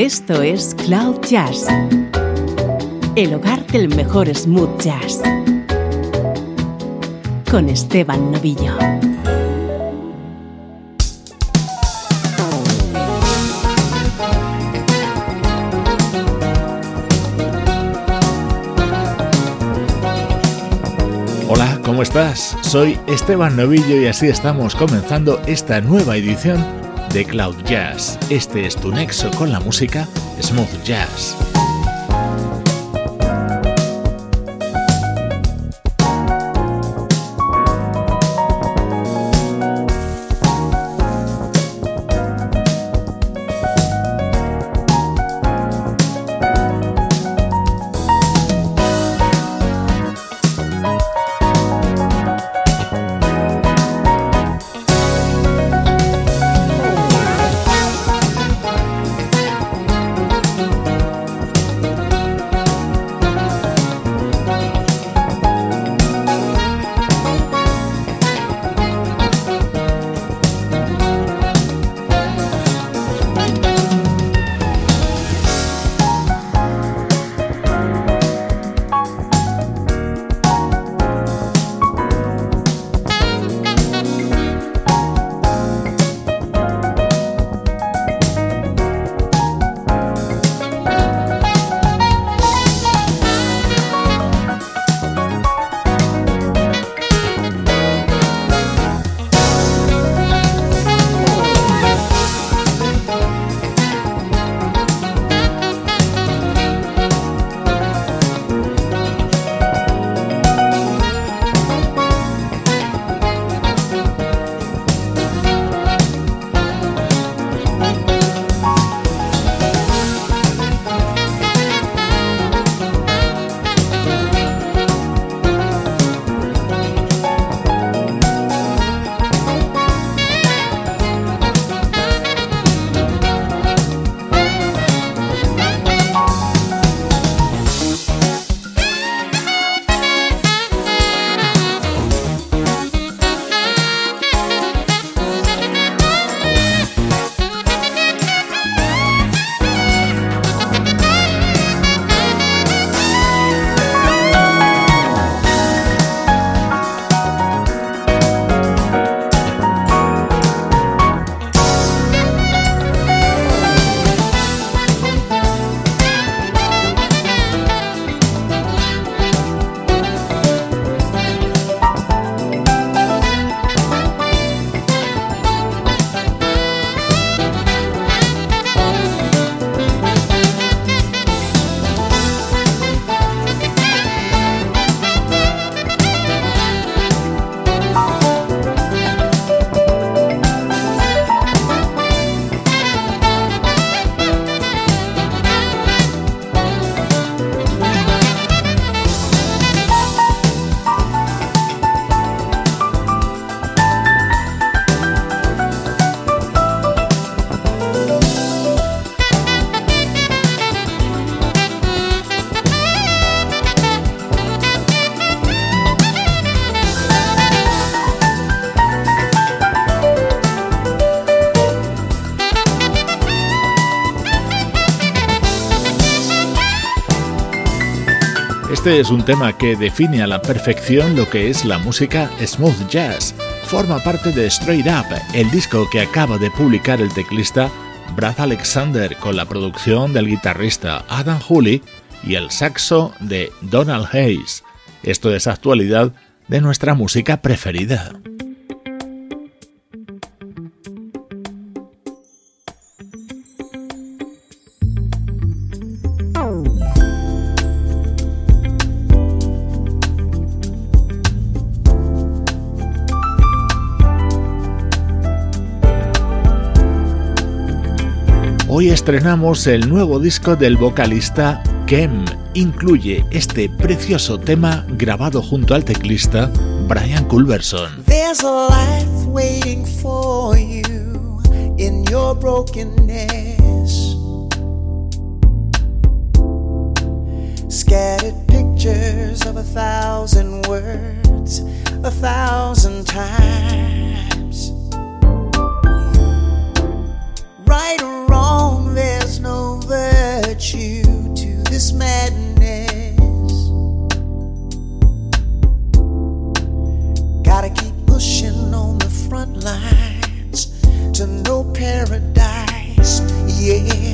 Esto es Cloud Jazz, el hogar del mejor smooth jazz, con Esteban Novillo. Hola, ¿cómo estás? Soy Esteban Novillo y así estamos comenzando esta nueva edición de Cloud Jazz. Este es tu nexo con la música smooth jazz. Este es un tema que define a la perfección lo que es la música smooth jazz. Forma parte de Straight Up, el disco que acaba de publicar el teclista Brad Alexander con la producción del guitarrista Adam Hooley y el saxo de Donald Hayes. Esto es actualidad de nuestra música preferida. Hoy estrenamos el nuevo disco del vocalista Kem. Incluye este precioso tema grabado junto al teclista Brian Culverson. There's a life waiting for you in your brokenness. Scattered pictures of a thousand words, a thousand times. hurt you to this madness. Gotta keep pushing on the front lines to no paradise, yeah.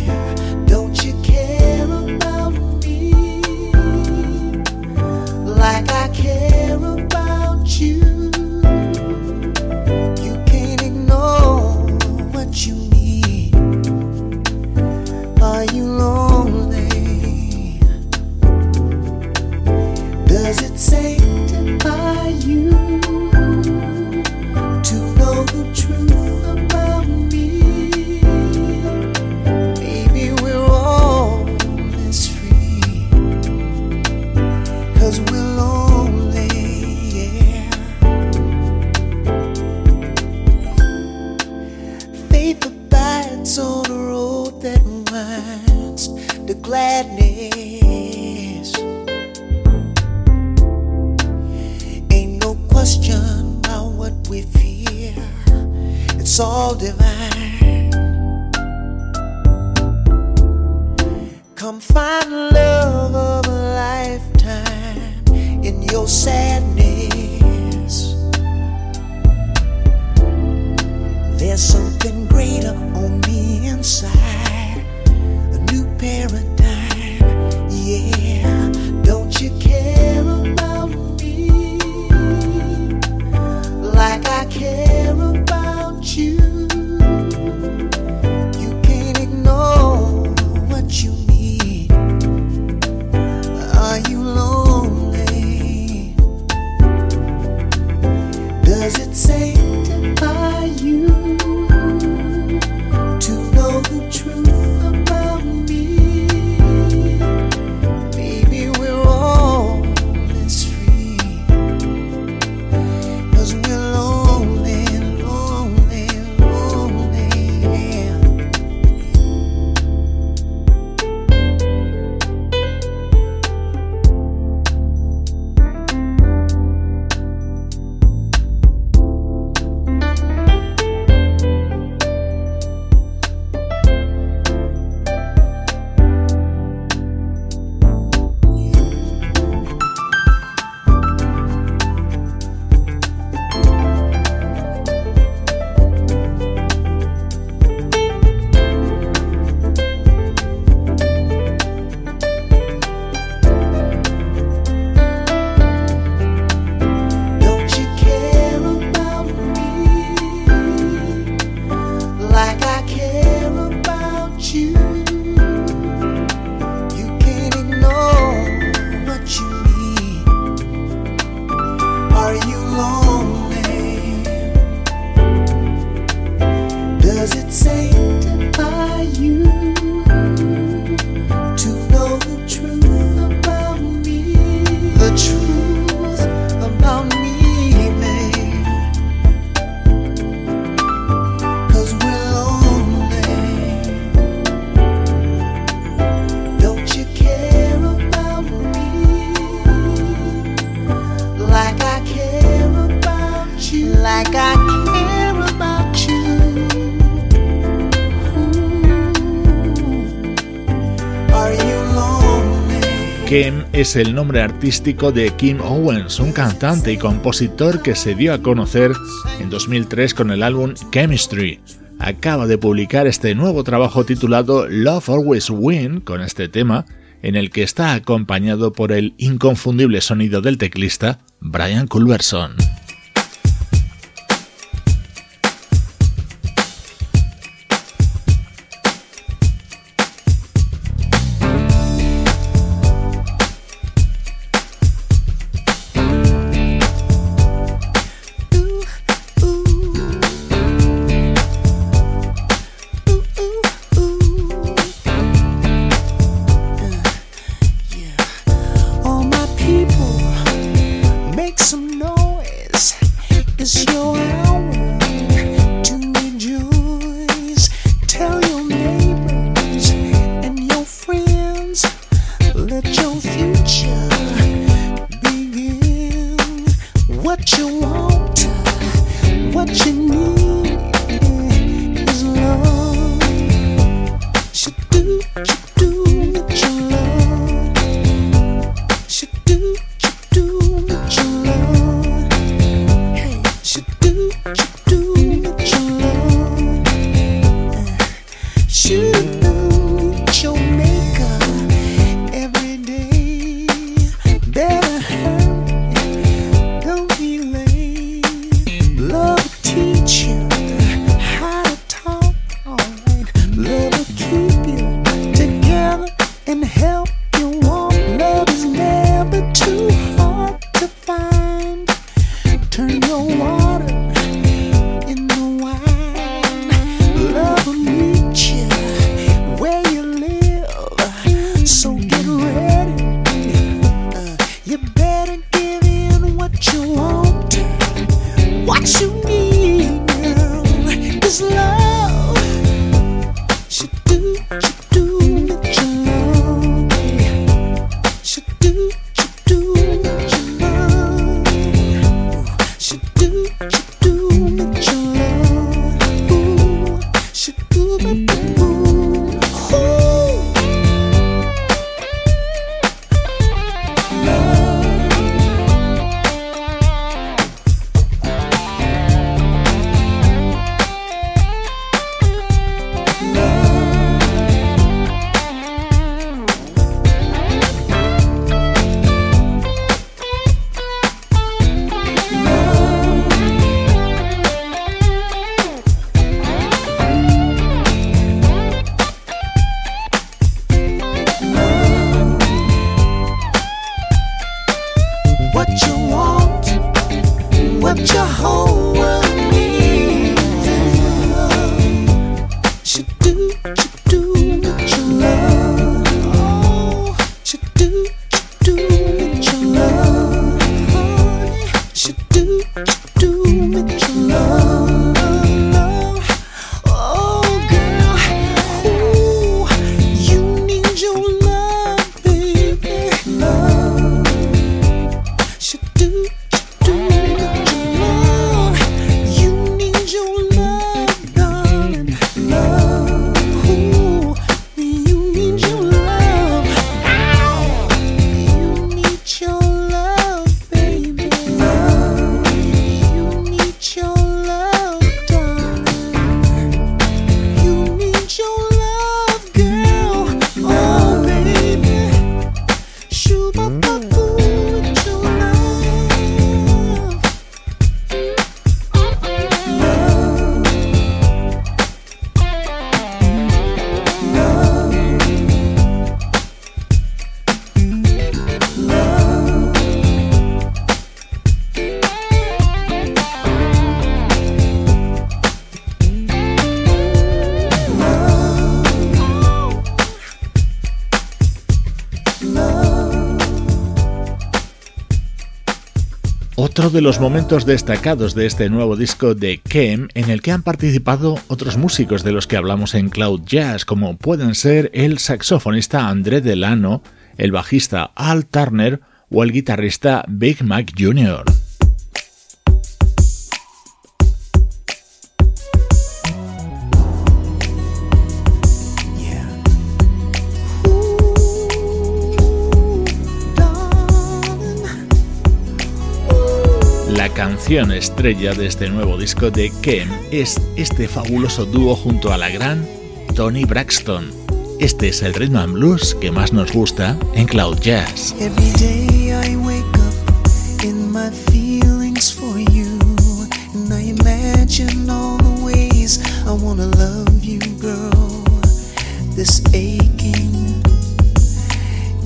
Es el nombre artístico de Kim Owens, un cantante y compositor que se dio a conocer en 2003 con el álbum Chemistry. Acaba de publicar este nuevo trabajo titulado Love Always Win con este tema, en el que está acompañado por el inconfundible sonido del teclista Brian Culverson. uno de los momentos destacados de este nuevo disco de Kem, en el que han participado otros músicos de los que hablamos en Cloud Jazz, como pueden ser el saxofonista André Delano, el bajista Al Turner o el guitarrista Big Mac Jr. La canción estrella de este nuevo disco de Kem es este fabuloso dúo junto a la gran Tony Braxton. Este es el ritmo and blues que más nos gusta en Cloud Jazz. Every day I wake up in my feelings for you and I imagine all the ways I wanna love you girl. This aching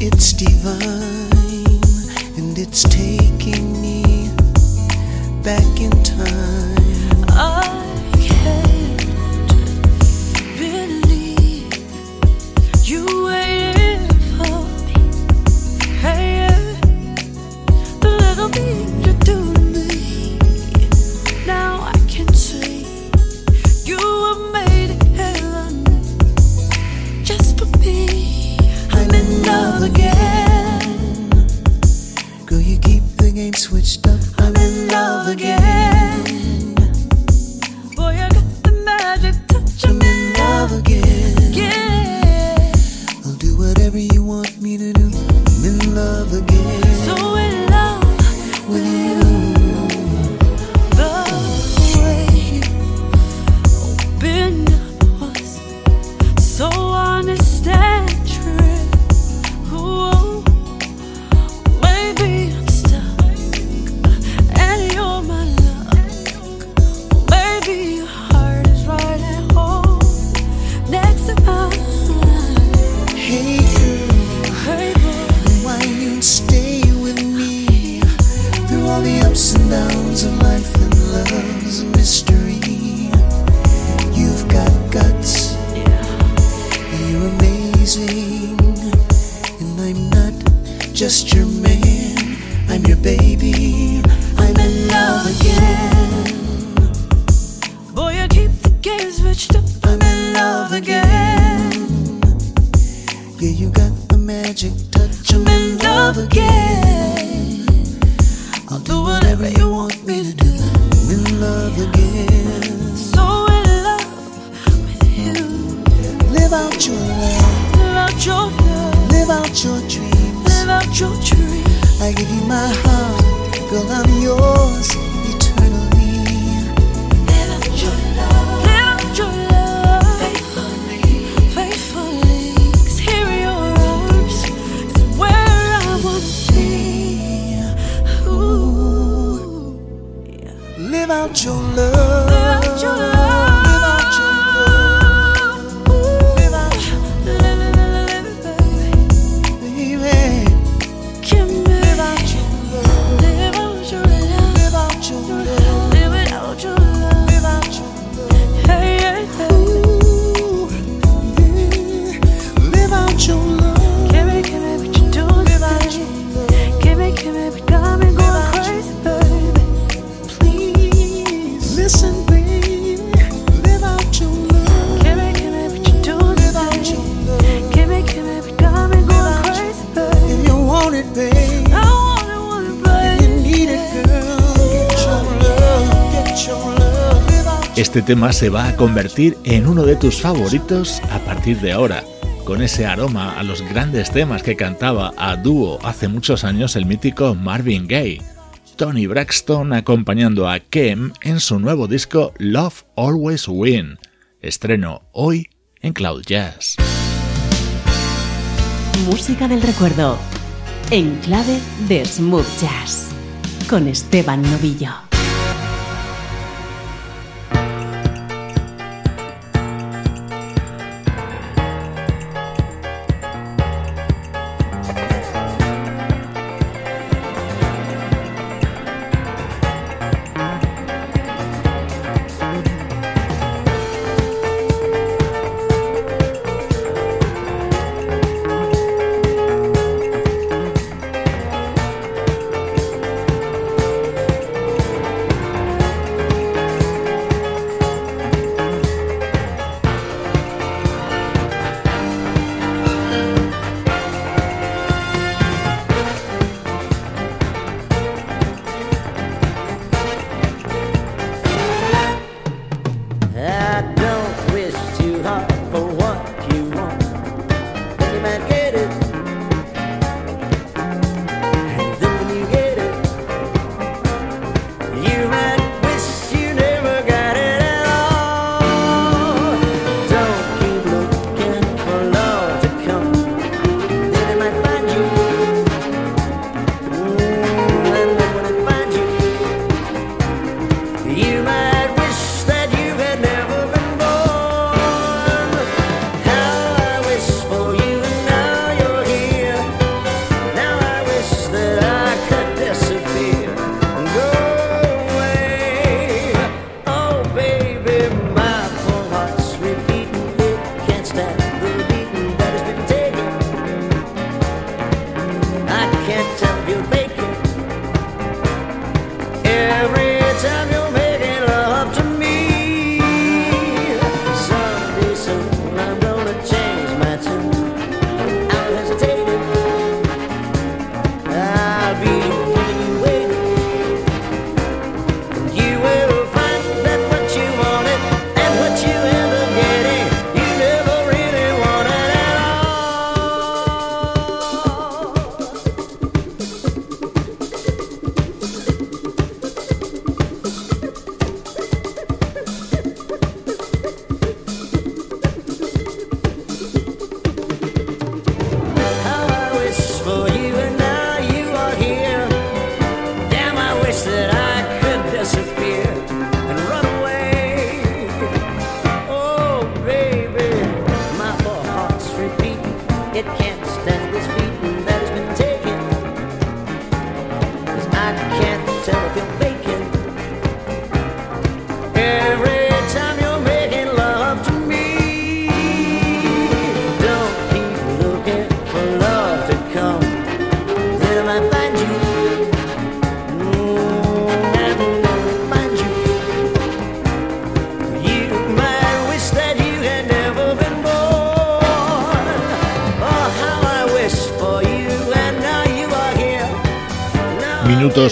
it's divine and it's taking back in time. I can't believe you. 久了。tema se va a convertir en uno de tus favoritos a partir de ahora, con ese aroma a los grandes temas que cantaba a dúo hace muchos años el mítico Marvin Gaye. Tony Braxton acompañando a Kem en su nuevo disco Love Always Win, estreno hoy en Cloud Jazz. Música del recuerdo, en clave de Smooth Jazz, con Esteban Novillo.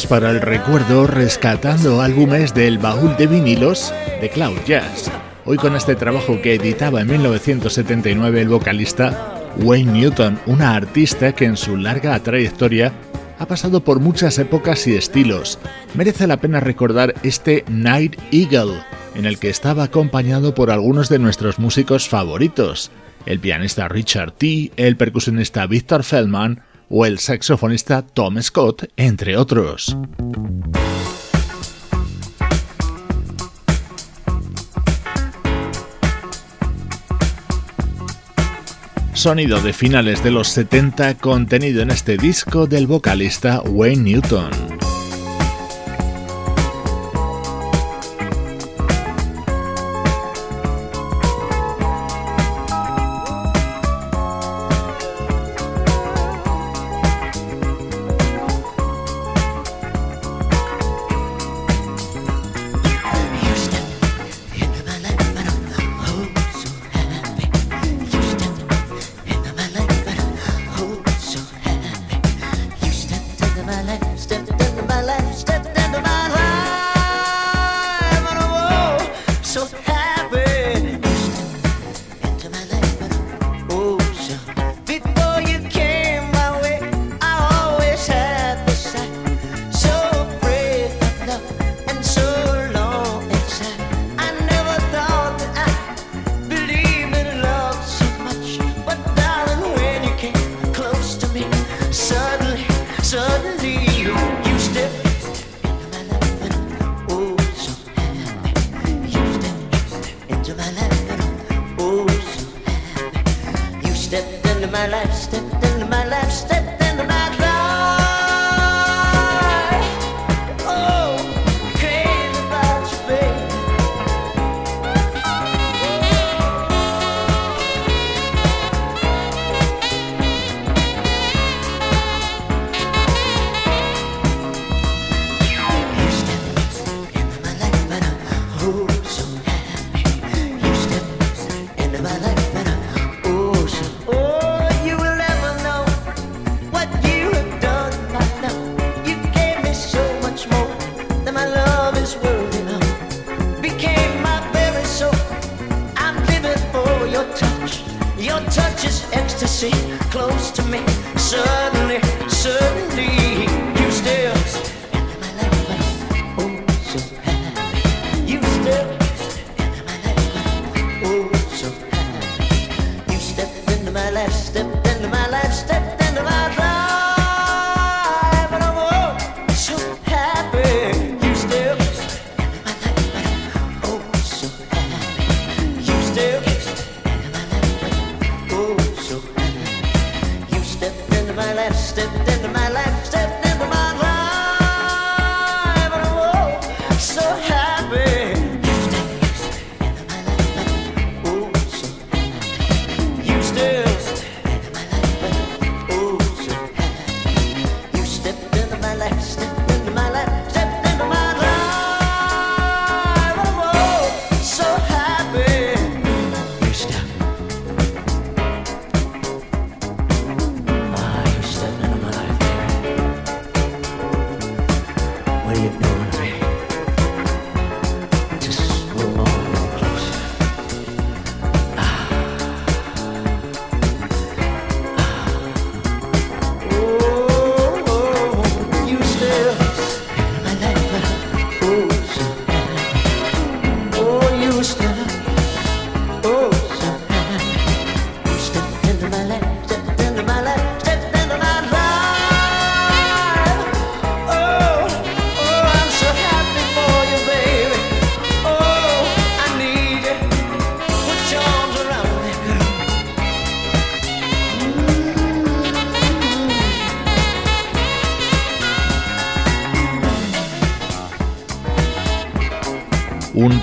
Para el recuerdo rescatando álbumes del baúl de vinilos de Cloud Jazz. Hoy con este trabajo que editaba en 1979 el vocalista Wayne Newton, una artista que en su larga trayectoria ha pasado por muchas épocas y estilos. Merece la pena recordar este Night Eagle, en el que estaba acompañado por algunos de nuestros músicos favoritos, el pianista Richard T., el percusionista Victor Feldman, o el saxofonista Tom Scott, entre otros. Sonido de finales de los 70 contenido en este disco del vocalista Wayne Newton.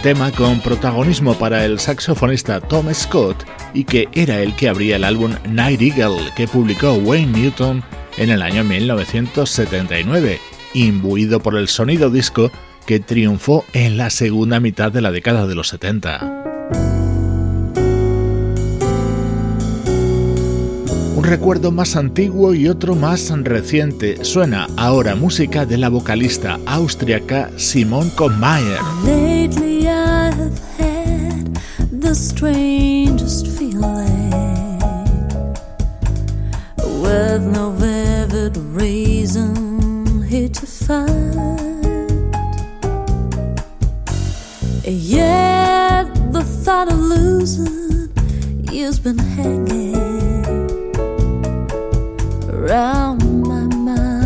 Tema con protagonismo para el saxofonista Tom Scott y que era el que abría el álbum Night Eagle que publicó Wayne Newton en el año 1979, imbuido por el sonido disco que triunfó en la segunda mitad de la década de los 70. Recuerdo más antiguo y otro más reciente. Suena ahora música de la vocalista austriaca Simone feeling with no vivid reason here to find. Yet the thought of losing you's been hanging around my mind.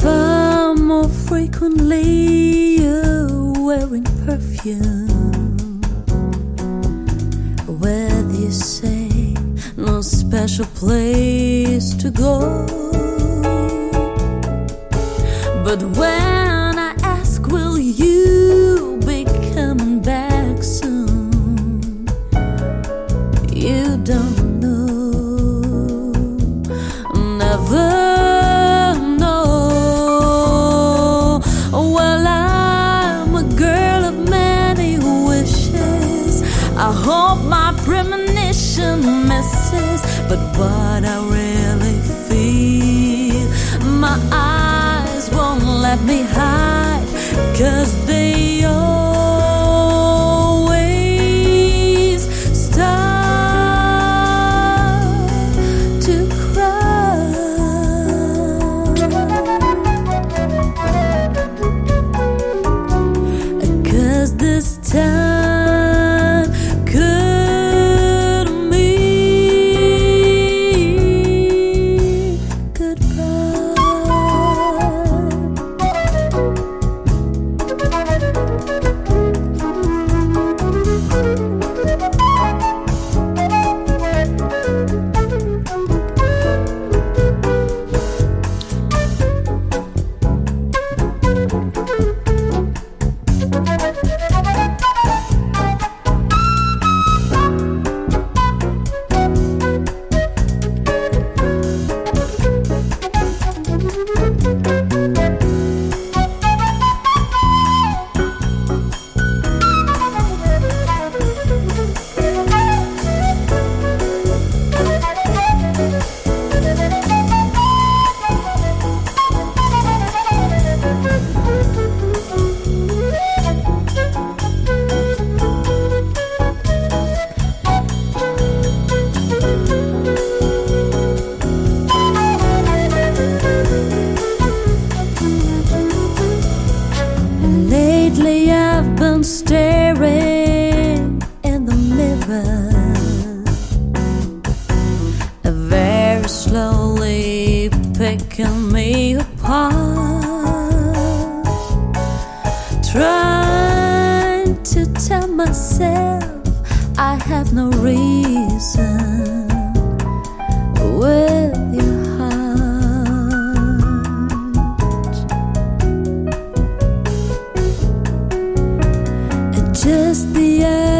Far more frequently you're wearing perfume. Where you say no special place to go. But when what I really feel, my eyes won't let me hide, cause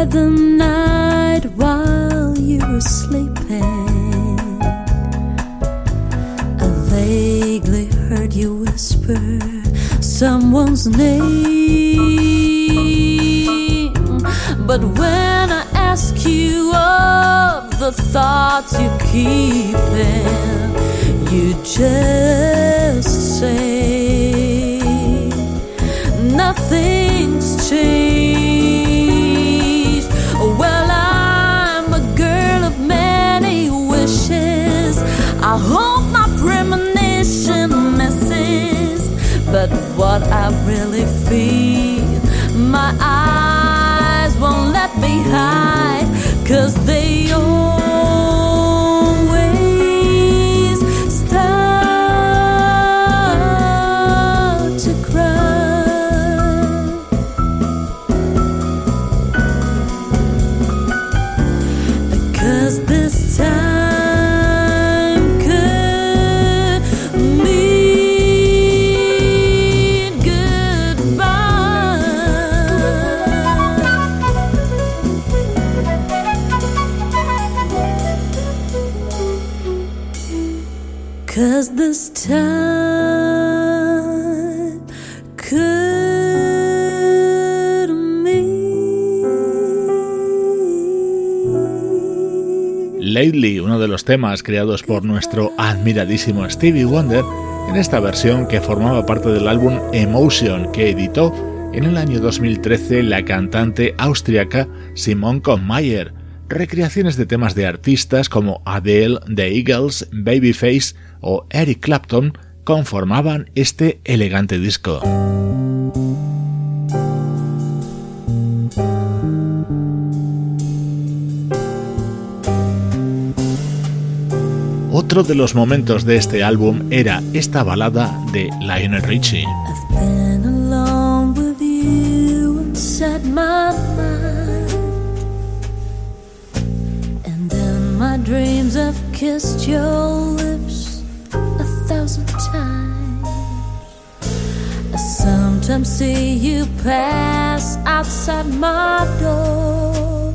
the night while you were sleeping, I vaguely heard you whisper someone's name. But when I ask you of the thoughts you're keeping, you just say nothing's changed. What I really feel, my eyes won't let me hide, cause they uno de los temas creados por nuestro admiradísimo Stevie Wonder, en esta versión que formaba parte del álbum Emotion que editó en el año 2013 la cantante austriaca Simone Mayer. Recreaciones de temas de artistas como Adele, The Eagles, Babyface o Eric Clapton conformaban este elegante disco. Otro de los momentos de este álbum era esta balada de Lionel Richie. Dreams, I've kissed your lips a thousand times. I sometimes see you pass outside my door.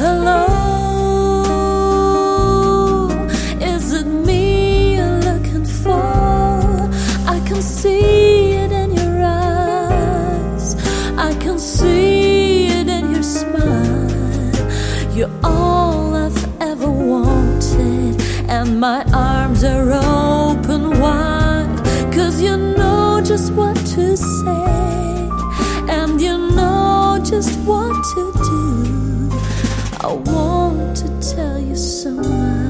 Hello, for? I can see it in your eyes, I can see it in your smile. You're all I've ever wanted, and my arms are open wide. Cause you know just what to say, and you know just what to do. I want to tell you so much.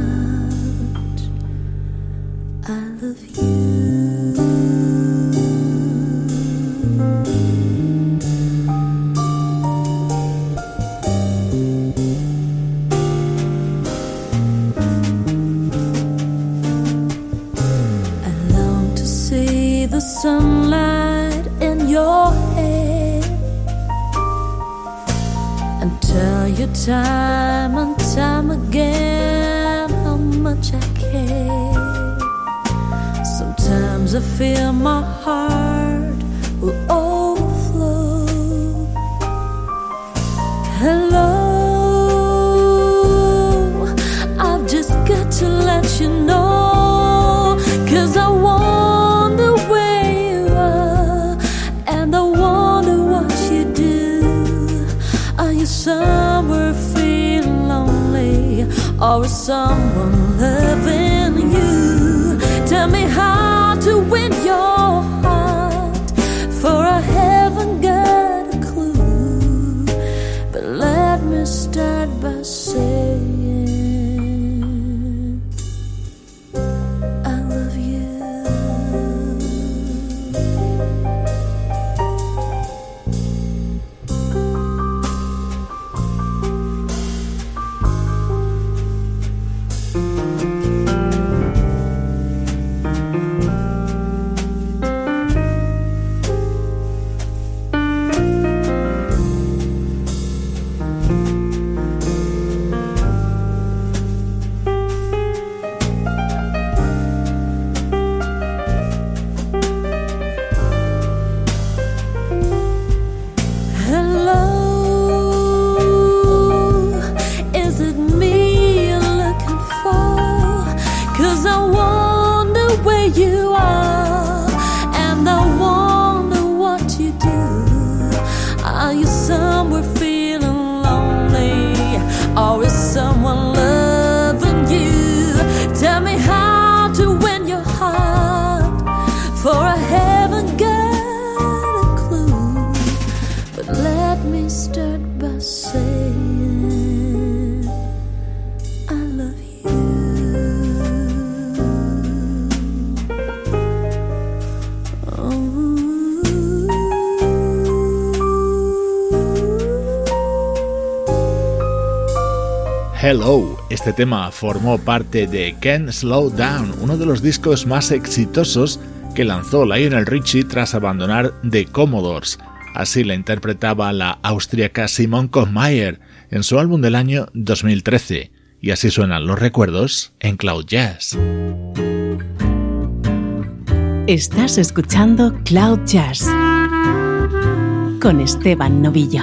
Time and time again Sometimes I feel my heart will overflow. Hello, I've just got to let you know. Cause I wonder where you are, and I wonder what you do. Are you somewhere feeling lonely, or is someone Hello. Este tema formó parte de Can't Slow Down, uno de los discos más exitosos que lanzó Lionel Richie tras abandonar The Commodores. Así la interpretaba la austríaca Simon Kochmeyer en su álbum del año 2013. Y así suenan los recuerdos en Cloud Jazz. Estás escuchando Cloud Jazz con Esteban Novillo.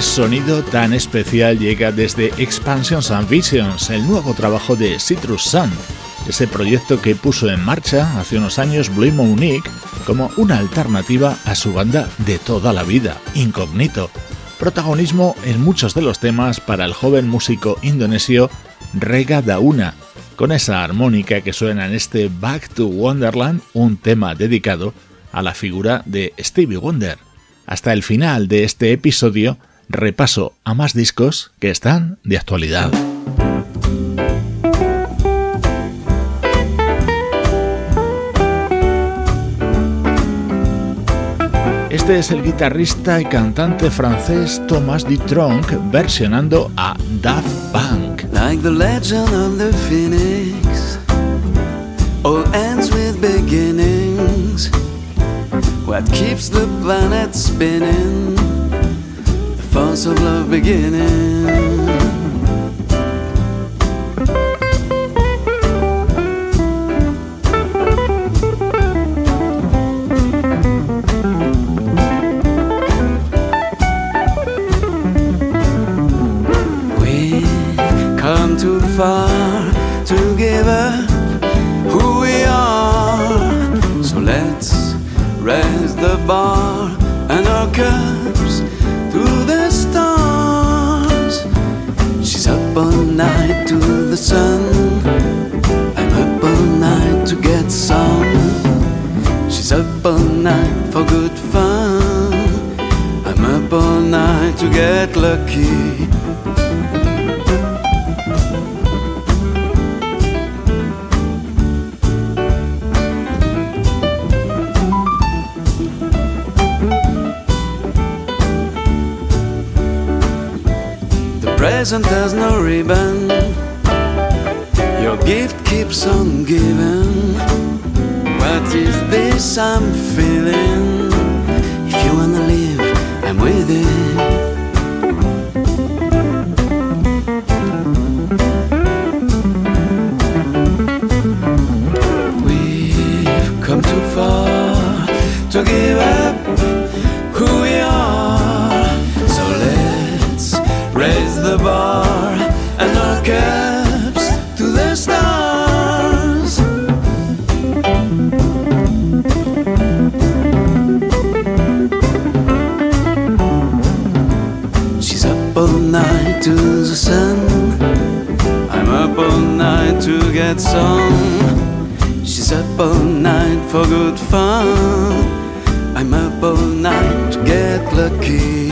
Sonido tan especial llega desde Expansions and Visions, el nuevo trabajo de Citrus Sun, ese proyecto que puso en marcha hace unos años Blue Monique como una alternativa a su banda de toda la vida, Incognito. Protagonismo en muchos de los temas para el joven músico indonesio Rega Dauna, con esa armónica que suena en este Back to Wonderland, un tema dedicado a la figura de Stevie Wonder. Hasta el final de este episodio, repaso a más discos que están de actualidad. Este es el guitarrista y cantante francés Thomas Dutronc versionando a Daft Punk. Like the legend of the phoenix, all ends with beginnings. What keeps the planet spinning? Force of love beginning. Up all night for good fun. I'm up all night to get lucky. The present has no ribbon. Your gift keeps on giving. What is this I'm feeling? If you wanna live, I'm with it. To get some. She's up all night for good fun. I'm up all night to get lucky.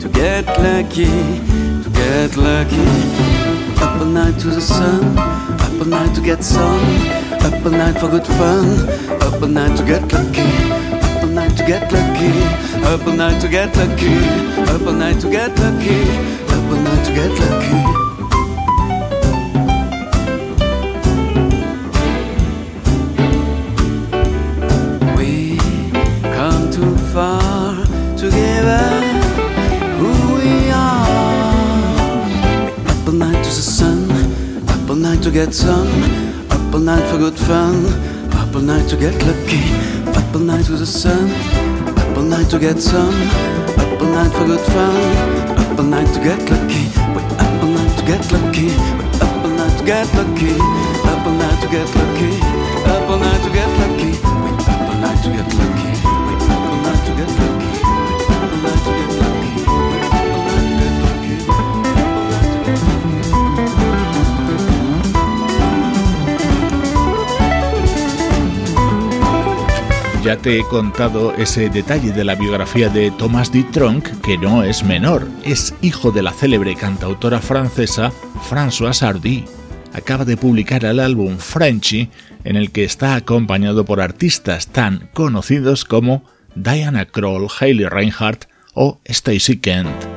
To get lucky, to get lucky. Up all night to the sun, up all night to get some. Up all night for good fun, up all night to get lucky. Up all night to get lucky, up all night to get lucky. Up all night to get lucky, all night to get lucky. We come too far to give up who we are. Up all night to the sun, up all night to get some, up all night for good fun, up all night to get lucky. Up all night to the sun, up all night to get some, up all night for good fun, all night to get lucky. We up all night to get lucky, we up all night to get lucky, up all night to get lucky, up all night to get lucky. We up all night to get lucky, Ya te he contado ese detalle de la biografía de Thomas Dutronc, que no es menor, es hijo de la célebre cantautora francesa Françoise Hardy. Acaba de publicar el álbum Frenchy, en el que está acompañado por artistas tan conocidos como Diana Kroll, Hayley Reinhardt o Stacey Kent.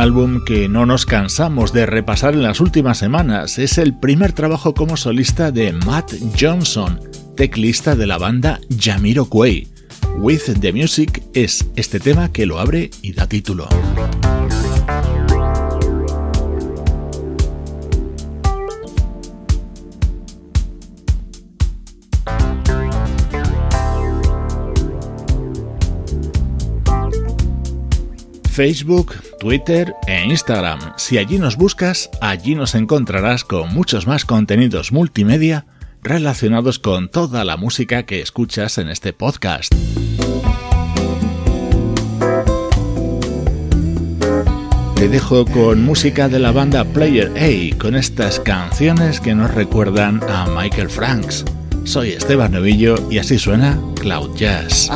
Álbum que no nos cansamos de repasar en las últimas semanas. Es el primer trabajo como solista de Matt Johnson, teclista de la banda Jamiroquai. With the Music es este tema que lo abre y da título. Facebook, Twitter e Instagram. Si allí nos buscas, allí nos encontrarás con muchos más contenidos multimedia relacionados con toda la música que escuchas en este podcast. Te dejo con música de la banda Player A, con estas canciones que nos recuerdan a Michael Franks. Soy Esteban Novillo y así suena Cloud Jazz.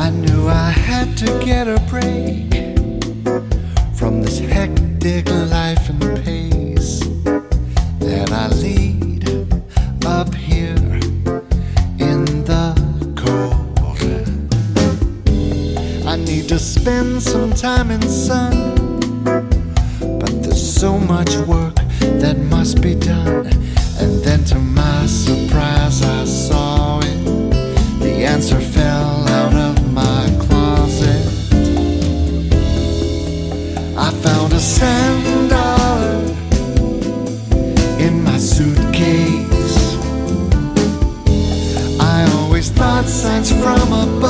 From this hectic life and pace that I lead up here in the cold. I need to spend some time in sun, but there's so much work that must be done. And then to my surprise, I saw it. The answer found a sand dollar in my suitcase. I always thought signs from above